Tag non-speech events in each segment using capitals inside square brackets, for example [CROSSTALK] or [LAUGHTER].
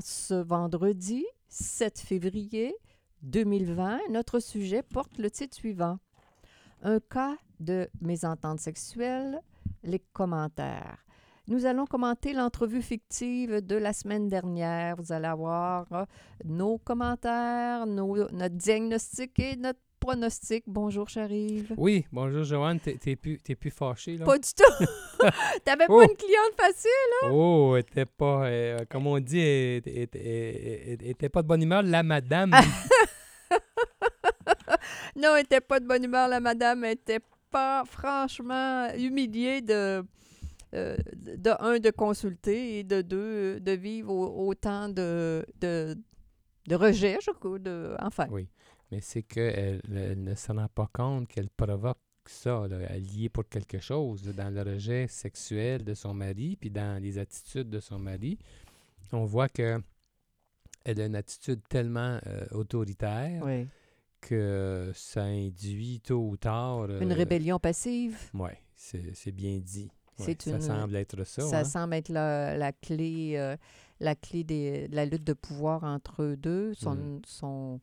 ce vendredi 7 février 2020, notre sujet porte le titre suivant. Un cas de mésentente sexuelle, les commentaires. Nous allons commenter l'entrevue fictive de la semaine dernière. Vous allez avoir euh, nos commentaires, notre diagnostic et notre pronostic. Bonjour, Charive. Oui, bonjour Joanne, t'es t'es plus, t'es plus fâchée là? Pas du tout. [LAUGHS] T'avais Oh. pas une cliente facile? Oh, elle était pas, euh, comme on dit, elle, était pas de bonne humeur, la madame. [LAUGHS] Non, elle était pas de bonne humeur, la madame. Elle était pas franchement humiliée de, euh, de un, de consulter et de deux, de vivre au- autant de, de, de rejet, je crois. De, enfin, oui, mais c'est qu'elle elle ne se rend pas compte qu'elle provoque ça, là, elle y est pour quelque chose, dans le rejet sexuel de son mari, puis dans les attitudes de son mari. On voit que elle a une attitude tellement euh, autoritaire oui. que ça induit tôt ou tard... Une euh, rébellion passive. Oui, c'est bien dit. Ouais, ça une- semble être ça. Ça hein? semble être la, la clé, euh, la clé des- de la lutte de pouvoir entre eux deux, son, Mm. son,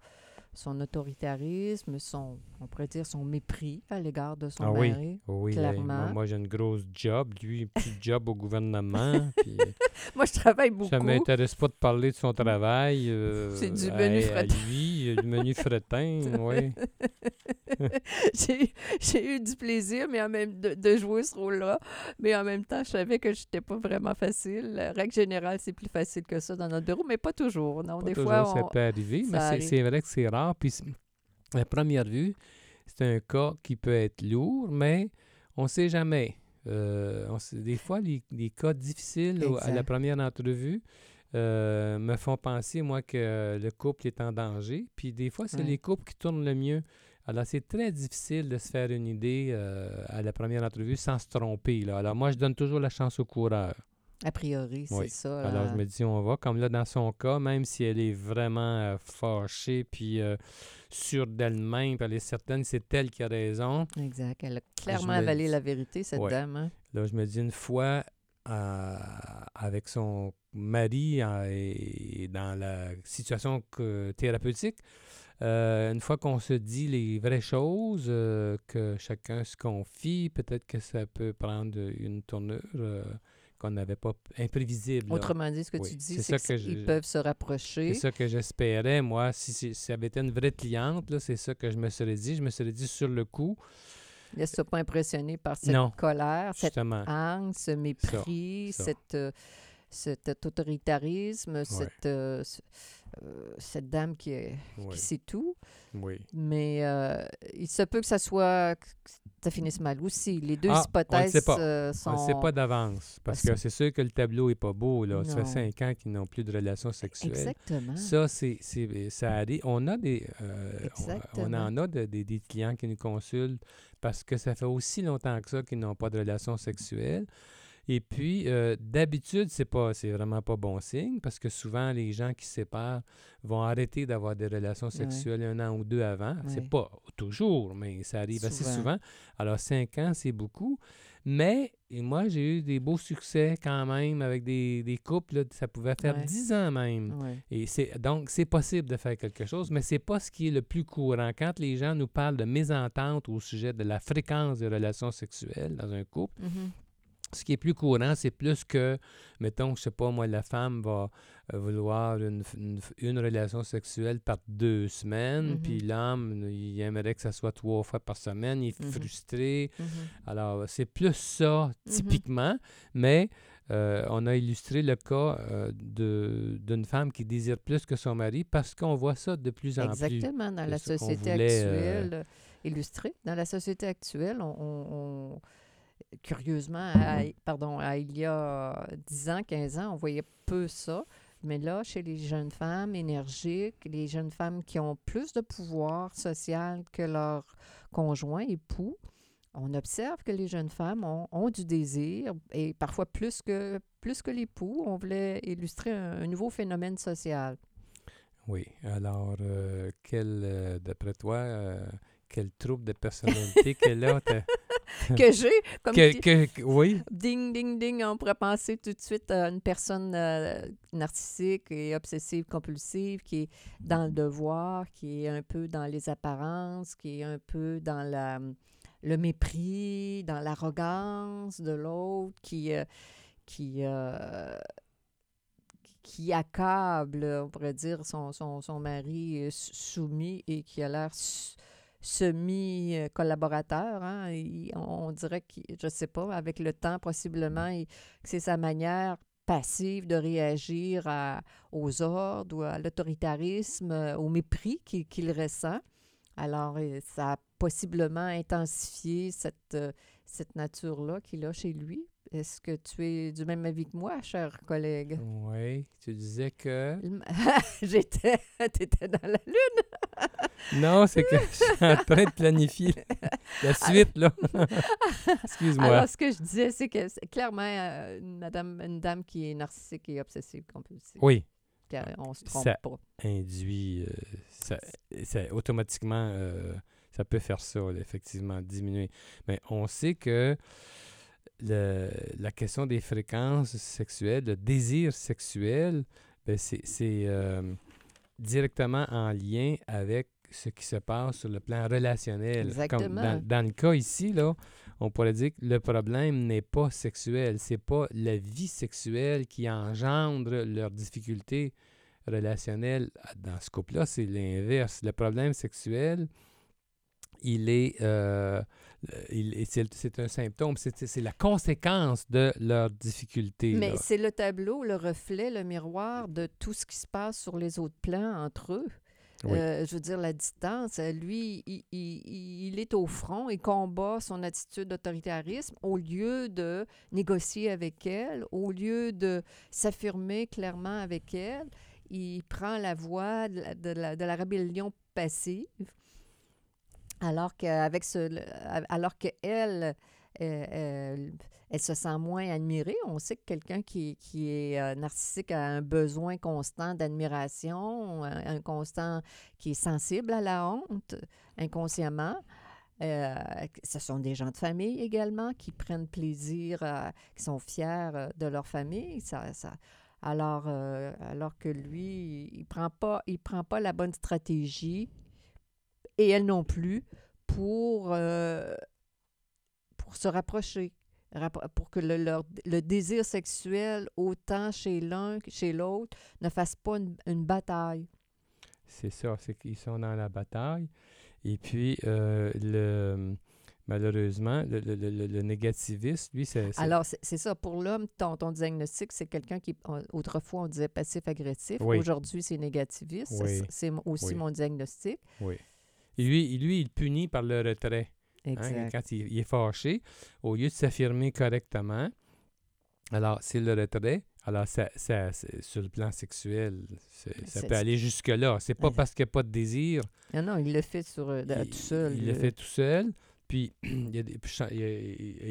son autoritarisme, son, on pourrait dire son mépris à l'égard de son Ah oui, mari. Oui, hey, clairement. moi, moi, j'ai une grosse job. Lui, plus de job au gouvernement. [LAUGHS] puis, Moi, je travaille beaucoup. ça m'intéresse pas de parler de son travail. euh, [LAUGHS] C'est du à- menu à lui, du menu fretin, [LAUGHS] oui. [LAUGHS] j'ai, eu du plaisir mais en même de, de jouer ce rôle-là, mais en même temps, je savais que je n'étais pas vraiment facile. La règle générale, c'est plus facile que ça dans notre bureau, mais pas toujours. Non, Pas des toujours, fois, ça peut arriver, ça mais c'est- vrai que c'est rare. Puis, à première vue, c'est un cas qui peut être lourd, mais on ne sait jamais. Euh, on sait- des fois, les, les cas difficiles à la première entrevue euh, me font penser, moi, que le couple est en danger. Puis des fois, c'est Ouais. les couples qui tournent le mieux. Alors, c'est très difficile de se faire une idée euh, à la première entrevue sans se tromper. Là. Alors, moi, je donne toujours la chance au coureur. a priori, c'est Oui. ça. Alors, je me dis, on va. Comme là, dans son cas, même si elle est vraiment euh, fâchée, puis euh, sûre d'elle-même, puis elle est certaine c'est elle qui a raison, Exact. Elle a clairement me avalé dis- la vérité, cette Ouais. dame. hein. là, je me dis, une fois, euh, avec son mari euh, et dans la situation que- thérapeutique, euh, une fois qu'on se dit les vraies choses, euh, que chacun se confie, peut-être que ça peut prendre une tournure euh, qu'on n'avait pas imprévisible. là. Autrement dit, ce que Oui, tu dis, c'est qu'ils peuvent se rapprocher. C'est ça que j'espérais, moi. Si, si, si ça avait été une vraie cliente, c'est ça que je me serais dit. Je me serais dit sur le coup, Laisse-toi pas impressionner par cette Non. colère, cette justement. ce mépris, ça. cette, cet autoritarisme, cette, euh, euh, cette dame qui, est, Oui, qui sait tout. oui. Mais euh, il se peut que ça soit que ça finisse mal aussi. Les deux Ah, on hypothèses sait pas. euh, On sont. ne sait pas d'avance. Parce Parce que c'est sûr que le tableau n'est pas beau. Là. Ça fait cinq ans qu'ils n'ont plus de relations sexuelles. Exactement. Ça, c'est, ça arrive. On a des, on- on, en a de- des- des clients qui nous consultent parce que ça fait aussi longtemps que ça qu'ils n'ont pas de relations sexuelles. Et puis, euh, d'habitude, c'est pas, c'est vraiment pas bon signe parce que souvent, les gens qui se séparent vont arrêter d'avoir des relations sexuelles un an ou deux avant. Ouais. C'est pas toujours, mais ça arrive assez Souvent. Alors, cinq ans, c'est beaucoup. Mais et moi, j'ai eu des beaux succès quand même avec des, des couples. là, ça pouvait faire Ouais. dix ans même. Ouais. Et c'est donc c'est possible de faire quelque chose, mais c'est pas ce qui est le plus courant. Quand les gens nous parlent de mésentente au sujet de la fréquence des relations sexuelles dans un couple, Mhm. Ce qui est plus courant, c'est plus que, mettons, je sais pas, moi, la femme va euh, vouloir une, relation sexuelle par deux semaines, Mhm. puis l'homme, il aimerait que ça soit trois fois par semaine, il est Mhm. frustré. Mhm. Alors, c'est plus ça, typiquement, mais euh, on a illustré le cas euh, d'une femme qui désire plus que son mari parce qu'on voit ça de plus en plus. Exactement. Dans la société voulait, actuelle, euh, illustrée, dans la société actuelle, on- curieusement, à- pardon, à il y a 10 ans, 15 ans, on voyait peu ça. Mais là, chez les jeunes femmes énergiques, les jeunes femmes qui ont plus de pouvoir social que leur conjoint, époux, on observe que les jeunes femmes ont, ont du désir et parfois plus que, plus que l'époux. On voulait illustrer un, un nouveau phénomène social. Oui. Alors, euh, quel, euh, d'après toi, euh, quel trouble de personnalité a? t'as- [LAUGHS] que j'ai, comme que- tu- que- que- oui, ding, ding, ding, on pourrait penser tout de suite à une personne euh, narcissique et obsessive compulsive qui est dans le devoir, qui est un peu dans les apparences, qui est un peu dans la, le mépris, dans l'arrogance de l'autre, qui, euh, qui, euh, qui accable, on pourrait dire, son, son, son mari sou- soumis et qui a l'air semi-collaborateur. Hein? On dirait que, je ne sais pas, avec le temps, possiblement, c'est sa manière passive de réagir aux ordres ou à l'autoritarisme, euh, au mépris qu'il ressent. Alors, euh, ça a possiblement intensifié euh, cette nature-là qu'il a chez lui. Est-ce que tu es du même avis que moi, cher collègue? oui. Tu disais que... [LAUGHS] J'étais... T'étais dans la lune. [LAUGHS] Non, c'est que je suis en train de planifier la [LAUGHS] suite, là. Excuse-moi. Alors, ce que je disais, c'est que c'est clairement euh, une, madame, une dame qui est narcissique et obsessive compulsive. Oui, Car on se trompe Ça- pas. induit, euh, ça, ça- automatiquement, euh, ça peut faire ça, effectivement, diminuer. Mais on sait que le- la question des fréquences sexuelles, le désir sexuel, ben, c'est euh, directement en lien avec ce qui se passe sur le plan relationnel. Comme Exactement. dans, dans le cas ici, là, on pourrait dire que le problème n'est pas sexuel. C'est pas la vie sexuelle qui engendre leurs difficultés relationnelles. Dans ce couple-là, c'est l'inverse. Le problème sexuel, il est, euh, il est- c'est, c'est un symptôme, c'est, la conséquence de leurs difficultés. Mais c'est le tableau, le reflet, le miroir de tout ce qui se passe sur les autres plans entre eux. Oui. Euh, je veux dire, la distance, euh, lui, il, il- il est au front et combat son attitude d'autoritarisme au lieu de négocier avec elle, au lieu de s'affirmer clairement avec elle. Il prend la voie de la, de la- de la rébellion passive, alors qu'avec ce, alors que elle, euh, euh, elle se sent moins admirée. On sait que quelqu'un qui, qui est euh, narcissique a un besoin constant d'admiration, un, constant qui est sensible à la honte inconsciemment. Ce sont des gens de famille également qui prennent plaisir, qui sont fiers de leur famille. Ça, ça- alors, alors que lui, il prend pas, il prend pas la bonne stratégie et elle non plus pour, euh, pour se rapprocher, rappro- pour que le, leur- le désir sexuel, autant chez l'un que chez l'autre, ne fasse pas une, une bataille. C'est ça, c'est qu'ils sont dans la bataille. Et puis, euh, le, malheureusement, le, le, le, le- négativiste, lui, c'est... Alors, c'est ça. Pour l'homme, ton, ton diagnostic, c'est quelqu'un qui, autrefois, on disait passif-agressif. Oui. Aujourd'hui, c'est négativiste. C'est- Oui. C'est aussi Oui. mon diagnostic. Oui. Et lui, lui, il punit par le retrait. hein, Exact. quand il, il est fâché, au lieu de s'affirmer correctement, alors c'est le retrait. Alors, ça, ça- sur le plan sexuel, ça peut aller jusque-là. C'est pas parce qu'il n'y a pas de désir. Non, non, il le fait sur, euh, il, tout seul. Il le euh, fait tout seul. Puis,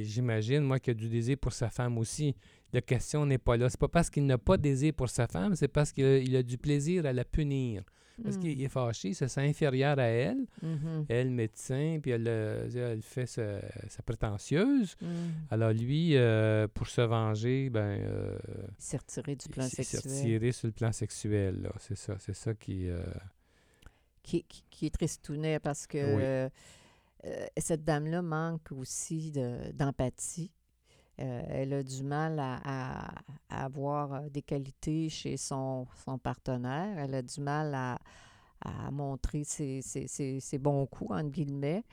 j'imagine, moi, qu'il y a du désir pour sa femme aussi. La question n'est pas là. C'est pas parce qu'il n'a pas de désir pour sa femme, c'est parce qu'il a, il a du plaisir à la punir. Parce mm, qu'il est fâché, il se sent inférieur à elle. mhm, Elle, médecin, puis elle, elle fait sa, sa prétentieuse. mm. Alors lui, euh, pour se venger, ben, euh, Il s'est retiré du plan il s'est sexuel. retiré sur le plan sexuel. là. C'est ça, c'est ça qui... euh, qui, qui, qui est tristounet parce que Oui. euh, cette dame-là manque aussi de- d'empathie. Euh, elle a du mal à, à- avoir euh, des qualités chez son, son partenaire. Elle a du mal à, à montrer ses, ses- ses- bons coups, entre guillemets.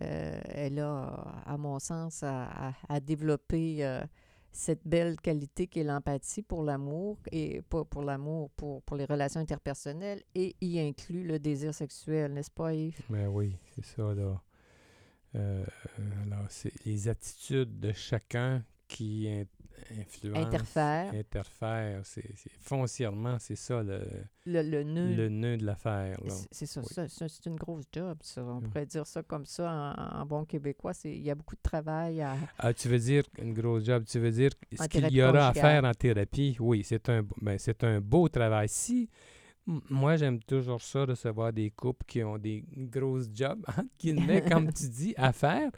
Euh, elle a, à mon sens, à, développer cette belle qualité qui est l'empathie pour l'amour et pas pour l'amour, pour, pour les relations interpersonnelles et y inclut le désir sexuel, n'est-ce pas, Yves? Ben oui, c'est ça, là. Euh, alors, c'est les attitudes de chacun qui in- influence, interfère. interfère. C'est, foncièrement, c'est ça le, Le, le nœud. le nœud de l'affaire. C'est- ça, Oui. ça, ça, c'est une grosse job, ça. On pourrait dire ça comme ça en, en bon québécois. Il y a beaucoup de travail à. Ah, tu veux dire une grosse job, tu veux dire ce qu'il y aura à faire en thérapie? Oui, c'est un, ben, c'est un beau travail. Si, moi, j'aime toujours ça, recevoir des couples qui ont des grosses jobs, [LAUGHS] entre guillemets, [LAUGHS] comme tu dis, à faire.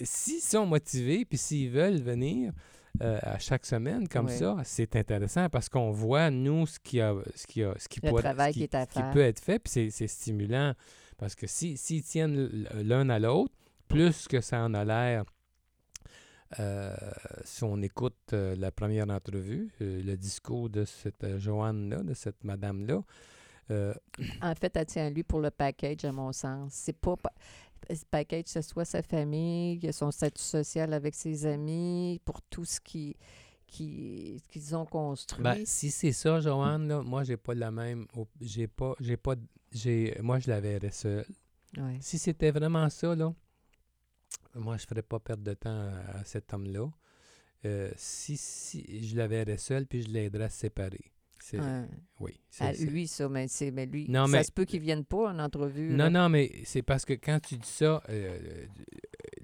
S'ils sont motivés, puis s'ils veulent venir euh, à chaque semaine comme Oui. ça, c'est intéressant parce qu'on voit, nous, ce qui, a, ce qui, a, ce qui, Le travail ce qui est à qui peut être fait, puis c'est- c'est stimulant. Parce que si- s'ils tiennent l- l'un à l'autre, plus que ça en a l'air, si on écoute euh, la première entrevue, euh, le discours de cette euh, Joanne-là, de cette madame-là, euh, En fait, elle tient à lui pour le package, à mon sens. C'est pas. pa- Ce package, ce soit sa famille, son statut social avec ses amis, pour tout ce qui qui- qu'ils ont construit. ben, si c'est ça, Joanne, là, moi, j'ai pas la même. J'ai pas. J'ai pas. J'ai, moi, je la verrais seule. Ouais. Si c'était vraiment ça, là, moi, je ferais pas perdre de temps à, cet homme-là. Euh, si, si je la verrais seule, puis je l'aiderais à se séparer. C'est, Ouais. Oui. c'est- À lui, ça, mais c'est mais lui. Non, ça mais- se peut qu'il vienne pas en entrevue. Non, là. non, mais c'est parce que quand tu dis ça, euh, euh,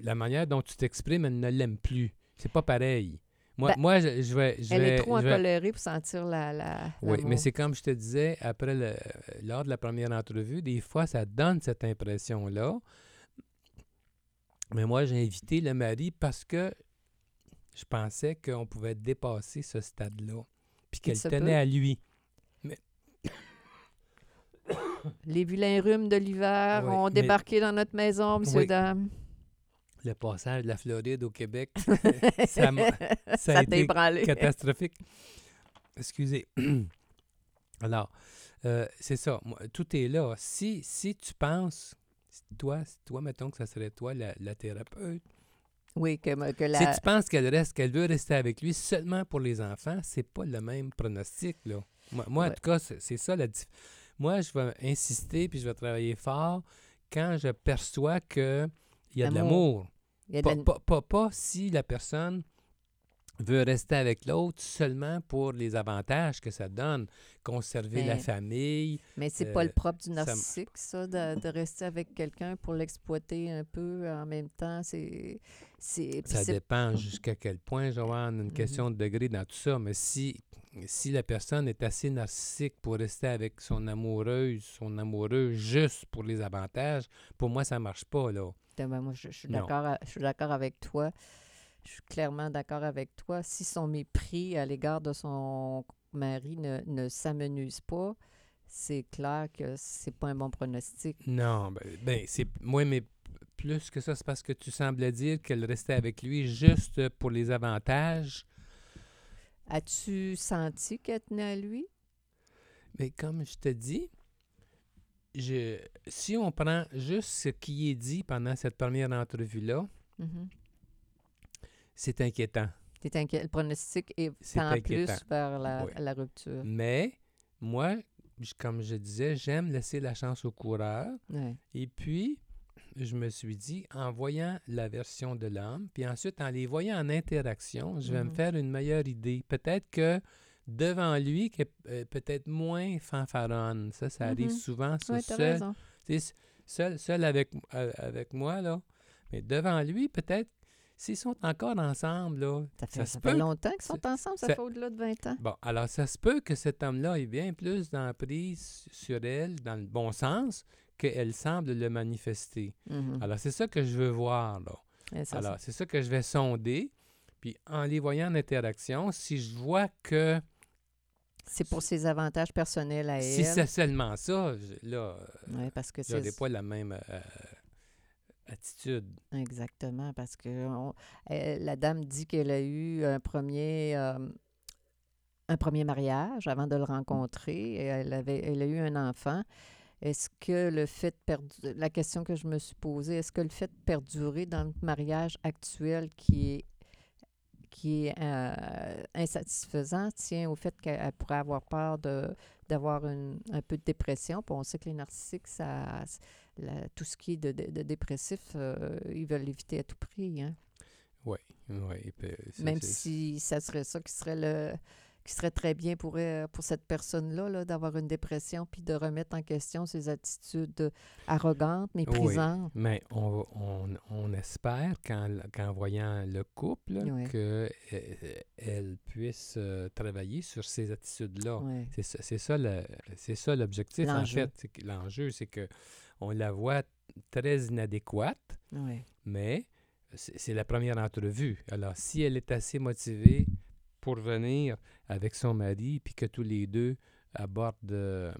la manière dont tu t'exprimes, elle ne l'aime plus. C'est pas pareil. Moi, Ben, moi je, je vais. je Elle vais- est trop vais- pour sentir la. la Oui, mais c'est comme je te disais, après le, lors de la première entrevue, des fois, ça donne cette impression-là. Mais moi, j'ai invité le mari parce que je pensais qu'on pouvait dépasser ce stade-là. Puis qu'elle tenait peut. à lui. [COUGHS] Les vilains rhumes de l'hiver Oui, ont mais- débarqué dans notre maison, monsieur, Oui. dame. Le passage de la Floride au Québec, [LAUGHS] ça a été catastrophique. Excusez. [COUGHS] Alors, euh, c'est ça. Moi, tout est là. Si, si tu penses, toi, si toi, mettons que ça serait toi la, la thérapeute, Oui, que, que si la. tu penses qu'elle reste, qu'elle veut rester avec lui seulement pour les enfants, c'est pas le même pronostic, là. Moi, moi, en tout cas, c'est ça la Moi, je vais insister puis je vais travailler fort quand je perçois que il y a de L'amour. l'amour. il y a de Pas, la- pas- pas- pas si la personne veut rester avec l'autre seulement pour les avantages que ça donne, conserver la Mais- famille. Mais c'est pas euh, le propre du narcissique, ça, de, de rester avec quelqu'un pour l'exploiter un peu en même temps. C'est. c'est- puis Ça dépend jusqu'à quel point, Joanne, une Mhm. question de degré dans tout ça. Mais si, si la personne est assez narcissique pour rester avec son amoureuse, son amoureux juste pour les avantages, pour moi, ça marche pas, là. Ben, moi, je, a- je suis d'accord avec toi. Je suis clairement d'accord avec toi. Si son mépris à l'égard de son mari ne, ne s'amenuise pas, c'est clair que c'est pas un bon pronostic. Non, ben, ben, c'est moi, mais plus que ça, c'est parce que tu semblais dire qu'elle restait avec lui juste pour les avantages. As-tu senti qu'elle tenait à lui? Mais comme je te dis, je, si on prend juste ce qui est dit pendant cette première entrevue-là, Mhm. C'est inquiétant. T'es inquiet. Le pronostic est C'est tend plus inquiétant. vers la, Oui. la rupture. Mais moi, comme je disais, j'aime laisser la chance au coureur. Et puis, je me suis dit, en voyant la version de l'homme, puis ensuite en les voyant en interaction, je vais me Mhm. faire une meilleure idée. Peut-être que devant lui, qui est euh, peut-être moins fanfaronne. Ça, ça arrive Mhm. souvent, ça, Oui, seul, seul, seul avec, euh, avec moi, là. Mais devant lui, peut-être, s'ils sont encore ensemble, là, Ça fait, ça fait longtemps qu'ils sont ensemble, ça ça- fait au-delà de 20 ans. Bon, alors ça se peut que cet homme-là ait bien plus d'emprise sur elle, dans le bon sens, qu'elle semble le manifester. Mhm. Alors, c'est ça que je veux voir, là. Et ça, Alors, c'est ça que je vais sonder. Puis, en les voyant en interaction, si je vois que c'est pour ses avantages personnels à si elle. c'est seulement ça, je- là, Ouais, parce que j'aurais c'est pas la même euh, exactement parce que la dame dit qu'elle a eu un premier euh, un premier mariage avant de le rencontrer. Et elle avait elle a eu un enfant. Est-ce que le fait la question que je me suis posée, est-ce que le fait de perdurer dans le mariage actuel qui est qui est euh, insatisfaisant tient au fait qu'elle elle pourrait avoir peur d'avoir un peu de dépression. On sait que les narcissiques, ça, la- tout ce qui est de, de- de dépressif, euh, ils veulent l'éviter à tout prix. Hein? Oui, oui. Même si ça serait ça qui serait le qui serait très bien pour, euh, pour cette personne-là, -là, d'avoir une dépression puis de remettre en question ses attitudes arrogantes, méprisantes. Oui, mais on, on, on espère qu'en voyant le couple qu'elle euh, puisse euh, travailler sur ces attitudes-là. C'est ça, ça l'objectif, en fait. L'enjeu, c'est que on la voit très inadéquate, mais c'est la première entrevue. Alors, si elle est assez motivée pour venir avec son mari, puis que tous les deux abordent euh,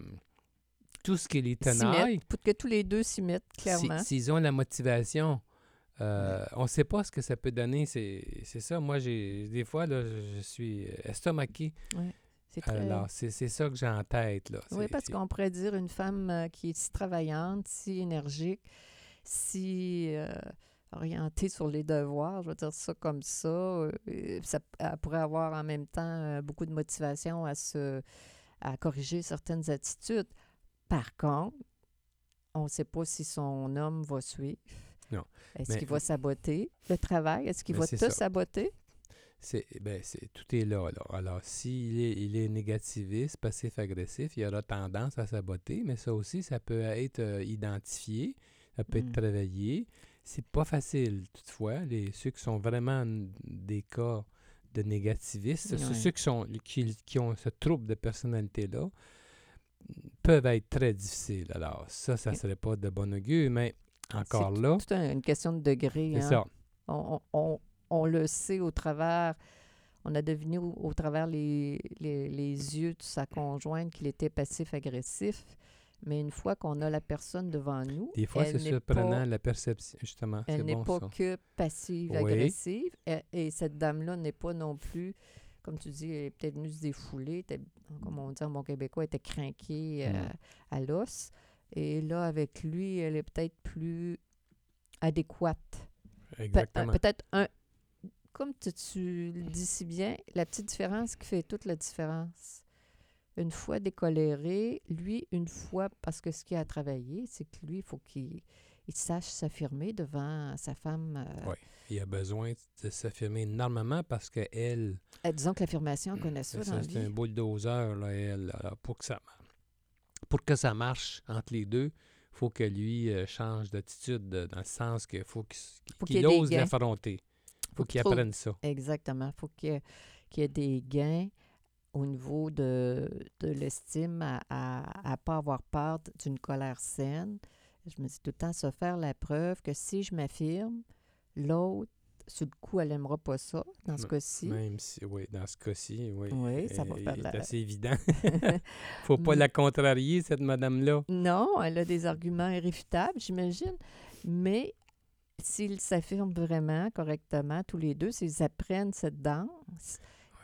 tout ce qui les tenaille. Pour que tous les deux s'y mettent, clairement. S'ils ont la motivation, euh, on ne sait pas ce que ça peut donner. C'est ça. Moi, j'ai des fois, là, je suis estomaqué. Très... Alors, c'est ça que j'ai en tête. Là. Oui, parce qu'on pourrait dire une femme euh, qui est si travaillante, si énergique, si orientée sur les devoirs, je veux dire ça comme ça. Euh, ça elle pourrait avoir en même temps euh, beaucoup de motivation à se à corriger certaines attitudes. Par contre, on ne sait pas si son homme va suivre. Non. Est-ce qu'il va saboter le travail? Est-ce qu'il va te saboter? C'est, ben, c'est, tout est là, là. Alors, s'il est, il est négativiste, passif-agressif, il aura tendance à saboter, mais ça aussi, ça peut être euh, identifié, ça peut être mm. travaillé. C'est pas facile, toutefois. Les, ceux qui sont vraiment des cas de négativistes, ceux qui, sont, qui, qui, ont ce trouble de personnalité-là, peuvent être très difficiles. Alors, ça, ça ne serait pas de bon augure, mais encore là. C'est une question de degré. C'est hein. ça. On, on, on, le sait au travers. On a deviné au, travers les, les, les, yeux de sa conjointe qu'il était passif-agressif. Mais une fois qu'on a la personne devant nous, des fois c'est surprenant la perception justement. Elle n'est pas que passive agressive et, cette dame-là n'est pas non plus, comme tu dis, elle est peut-être venue se défouler, comme on dit en bon québécois, elle était craquée euh, mm. à l'os. Et là avec lui, elle est peut-être plus adéquate. Exactement. peut-être un, comme tu, tu le dis si bien, la petite différence qui fait toute la différence une fois décoléré, lui, une fois, parce que ce qu'il a travaillé, c'est que lui, il faut qu'il sache s'affirmer devant sa femme. Euh, oui, il a besoin de s'affirmer énormément parce qu'elle... Euh, disons que l'affirmation, on connaît ça, dans C'est un bulldozer, là, elle. pour, que ça, pour que ça marche entre les deux, il faut que lui euh, change d'attitude dans le sens qu'il faut qu'il ose l'affronter. Il faut qu'il apprenne ça. Exactement. Il faut qu'il y ait des gains au niveau de, de l'estime, à ne pas avoir peur d'une colère saine. Je me dis tout le temps, se faire la preuve que si je m'affirme, l'autre, sur le coup, elle n'aimera pas ça, dans ce cas-ci. Même si, oui, dans ce cas-ci, oui. Oui, ça va faire C'est assez évident. [LAUGHS] [LAUGHS] faut pas la contrarier, cette madame-là. Non, elle a des arguments irréfutables, j'imagine. Mais s'ils s'affirment vraiment correctement, tous les deux, s'ils apprennent cette danse,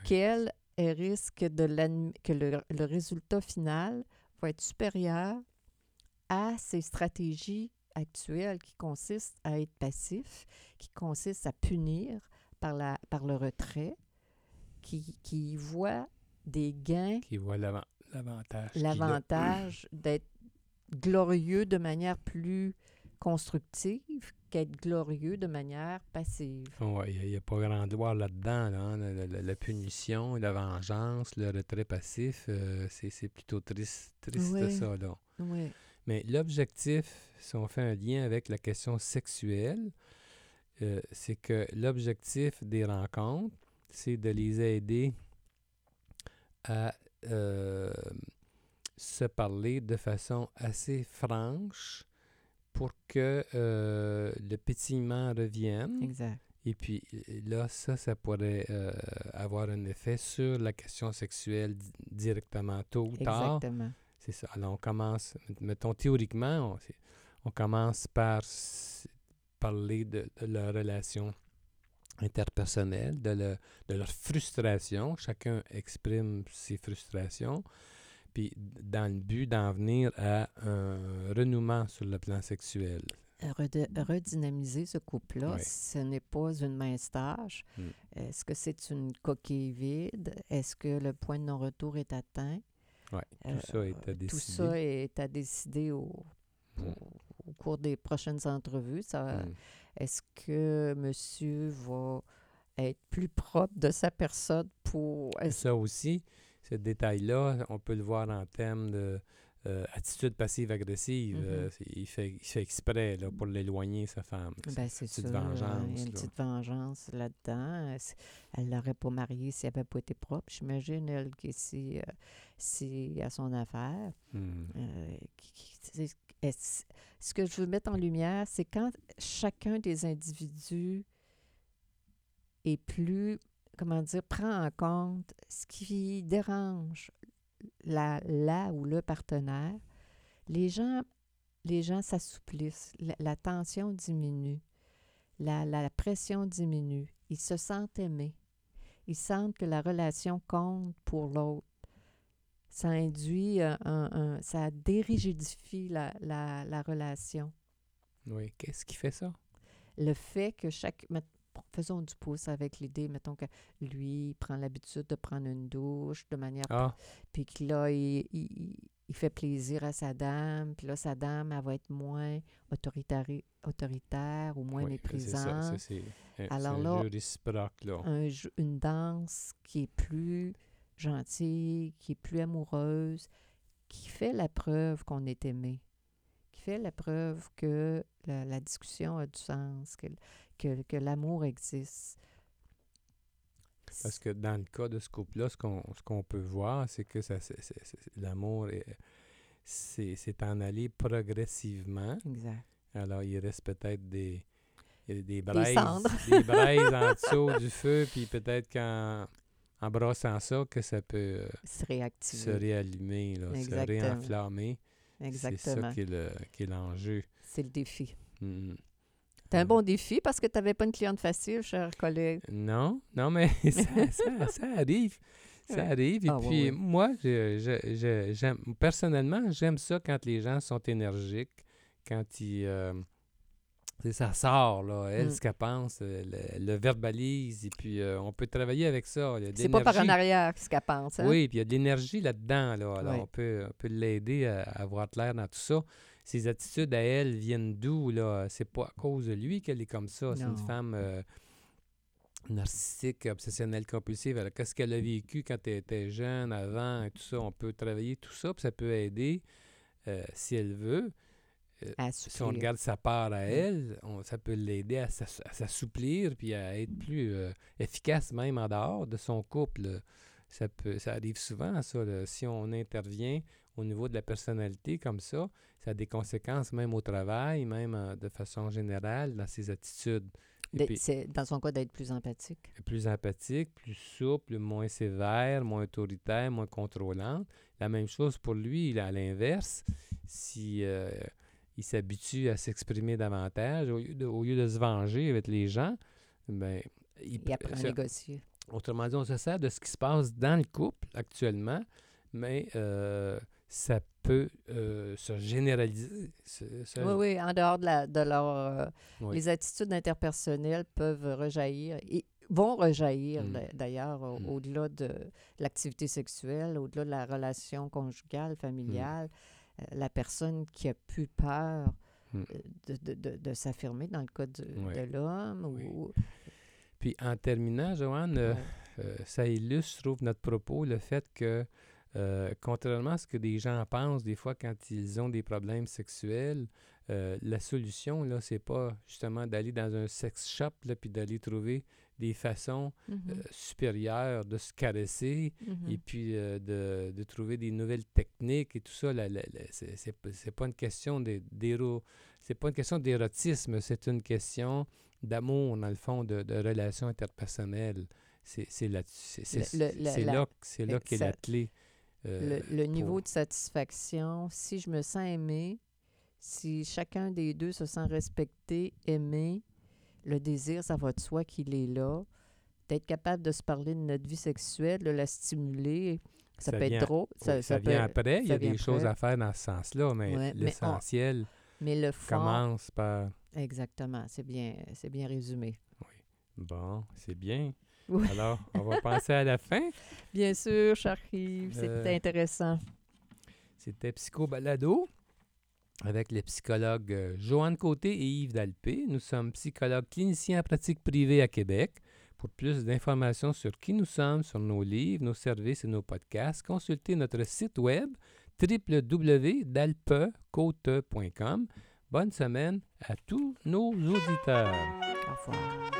qu'elle elle risque de que le, résultat final va être supérieur à ses stratégies actuelles qui consistent à être passif, qui consistent à punir par, la, par le retrait, qui, qui voit des gains. Qui voit l'avantage. L'avantage d'être glorieux de manière plus constructive qu'être glorieux de manière passive. Oui, il n'y a, pas grand droit là-dedans. Là, hein, la, punition, la vengeance, le retrait passif, euh, c'est plutôt triste, triste ça. Là. Oui. Mais l'objectif, si on fait un lien avec la question sexuelle, euh, c'est que l'objectif des rencontres, c'est de les aider à euh, se parler de façon assez franche pour que euh, le pétillement revienne. Exact. Et puis là, ça, ça pourrait euh, avoir un effet sur la question sexuelle directement, tôt ou tard. Exactement. C'est ça. Alors, on commence, mettons théoriquement, on, commence par parler de, leur relation interpersonnelle, de, de leur frustration. Chacun exprime ses frustrations puis dans le but d'en venir à un renouement sur le plan sexuel. redynamiser ce couple-là, ce n'est pas une mince tâche. Mm. Est-ce que c'est une coquille vide? Est-ce que le point de non-retour est atteint? Oui, tout ça est à décider. Tout ça est à décider au, mm. au cours des prochaines entrevues. Ça, Mm. Est-ce que monsieur va être plus propre de sa personne pour... Ça aussi, ce détail-là, on peut le voir en termes de euh, attitude passive-agressive. Mhm. Euh, il, fait, il fait exprès là, pour l'éloigner, sa femme. Ben, c'est petite ça. là, Il y a vengeance, une là. petite vengeance là-dedans. Euh, Elle l'aurait pas marié si elle n'avait pas été propre. J'imagine, elle, que euh, c'est à son affaire. Mm. Euh, qui- qui- c'est- est-ce- ce que je veux mettre en lumière, c'est quand chacun des individus est plus, comment dire, prend en compte ce qui dérange la, la ou le partenaire, les gens, les gens s'assouplissent, la, la tension diminue, la, la pression diminue, ils se sentent aimés, ils sentent que la relation compte pour l'autre. Ça induit un, un- un- ça dérigidifie la, la, la relation. Oui. Qu'est-ce qui fait ça? Le fait que chaque. Faisons du pouce avec l'idée, mettons que lui il prend l'habitude de prendre une douche de manière Ah, puis que là, il, il- il fait plaisir à sa dame, puis là, sa dame, elle va être moins autoritaire, autoritaire ou moins oui, méprisante. c'est- Alors là. Un une danse qui est plus gentille, qui est plus amoureuse, qui fait la preuve qu'on est aimé, qui fait la preuve que la, la discussion a du sens, que, que, que l'amour existe. Parce que dans le cas de ce couple-là, ce qu'on ce qu'on peut voir, c'est que ça, c'est- c'est- c'est- l'amour est- c'est c'est en aller progressivement. Exact. Alors, il reste peut-être des, des braises, [LAUGHS] des braises en [LAUGHS] dessous du feu, puis peut-être qu'en en brassant ça, que ça peut euh, Se se réactiver. réallumer, là, se Exactement. réenflammer. C'est Exactement. ça qui est le- qui est l'enjeu. C'est le défi. Mm. C'est un bon défi parce que tu n'avais pas une cliente facile, cher collègue. Non, non, mais [LAUGHS] ça, ça- ça arrive. Ça arrive. Et Ah, puis, moi, je, je- je- personnellement, j'aime ça quand les gens sont énergiques, quand ils. euh, ça sort, là. Elle, Mm. ce qu'elle pense, euh, le, le verbalise, et puis euh, on peut travailler avec ça. C'est pas par en arrière ce qu'elle pense. Hein? Oui, puis il y a de l'énergie là-dedans. Là. Alors, Oui. on peut, on peut l'aider à, à avoir clair dans tout ça. Ses attitudes à elle viennent d'où? là? C'est pas à cause de lui qu'elle est comme ça. C'est une femme euh, narcissique, obsessionnelle, compulsive. Alors, qu'est-ce qu'elle a vécu quand elle était jeune, avant, et tout ça? On peut travailler tout ça, puis ça peut aider, euh, si elle veut. À Si on regarde sa part à elle, on- ça peut l'aider à s'ass- à s'assouplir puis à être plus euh, efficace même en dehors de son couple. Ça, peut, ça arrive souvent, ça. là. Si on intervient au niveau de la personnalité comme ça, ça a des conséquences même au travail, même euh, de façon générale dans ses attitudes. C'est dans son cas d'être plus empathique. plus empathique, plus souple, moins sévère, moins autoritaire, moins contrôlante. La même chose pour lui, il à l'inverse. Si euh, il s'habitue à s'exprimer davantage, au lieu, de, au lieu de se venger avec les gens, ben, il, Il apprend à négocier. autrement dit, on se sert de ce qui se passe dans le couple actuellement, mais euh, ça peut euh, se généraliser. se- se- Oui, oui, en dehors de, la, de leur... euh, oui. Les attitudes interpersonnelles peuvent rejaillir et vont rejaillir Mm. d'a- d'ailleurs Mm. au-delà de l'activité sexuelle, au-delà de la relation conjugale, familiale. Euh, la personne qui a plus peur Mm. euh, de, de- de- s'affirmer dans le cas de, Oui. de l'homme. Oui. Ou, Puis en terminant, Joanne, euh, Ouais. Euh, ça illustre, je trouve, notre propos, le fait que, euh, contrairement à ce que des gens pensent, des fois, quand ils ont des problèmes sexuels, euh, la solution, là, c'est pas justement d'aller dans un sex shop, là, puis d'aller trouver des façons Mhm. euh, supérieures de se caresser, Mhm. et puis euh, de, de trouver des nouvelles techniques et tout ça. C'est- pas- une question d'éro- c'est pas une question d'érotisme, c'est une question d'amour, dans le fond, de, de relations interpersonnelles. C'est là, c'est là, qu'est la clé. le, niveau de satisfaction, si je me sens aimé, si chacun des deux se sent respecté, aimé, le désir, ça va de soi qu'il est là. D'être capable de se parler de notre vie sexuelle, de la stimuler, ça, Ça peut vient- être drôle. oui, ça, ça peut- vient après, il y a des choses à faire dans ce sens-là, mais Ouais, l'essentiel Mais le fond, commence par... exactement, c'est bien, c'est bien résumé. Bon, c'est bien. Oui. Alors, on va [LAUGHS] passer à la fin. Bien sûr, j'arrive, c'était Euh, intéressant. C'était Psycho Balado. Avec les psychologues euh, Joanne Côté et Yves Dalpé. Nous sommes psychologues cliniciens en pratique privée à Québec. Pour plus d'informations sur qui nous sommes, sur nos livres, nos services et nos podcasts, consultez notre site web www.dalpecote.com. Bonne semaine à tous nos auditeurs. Au revoir.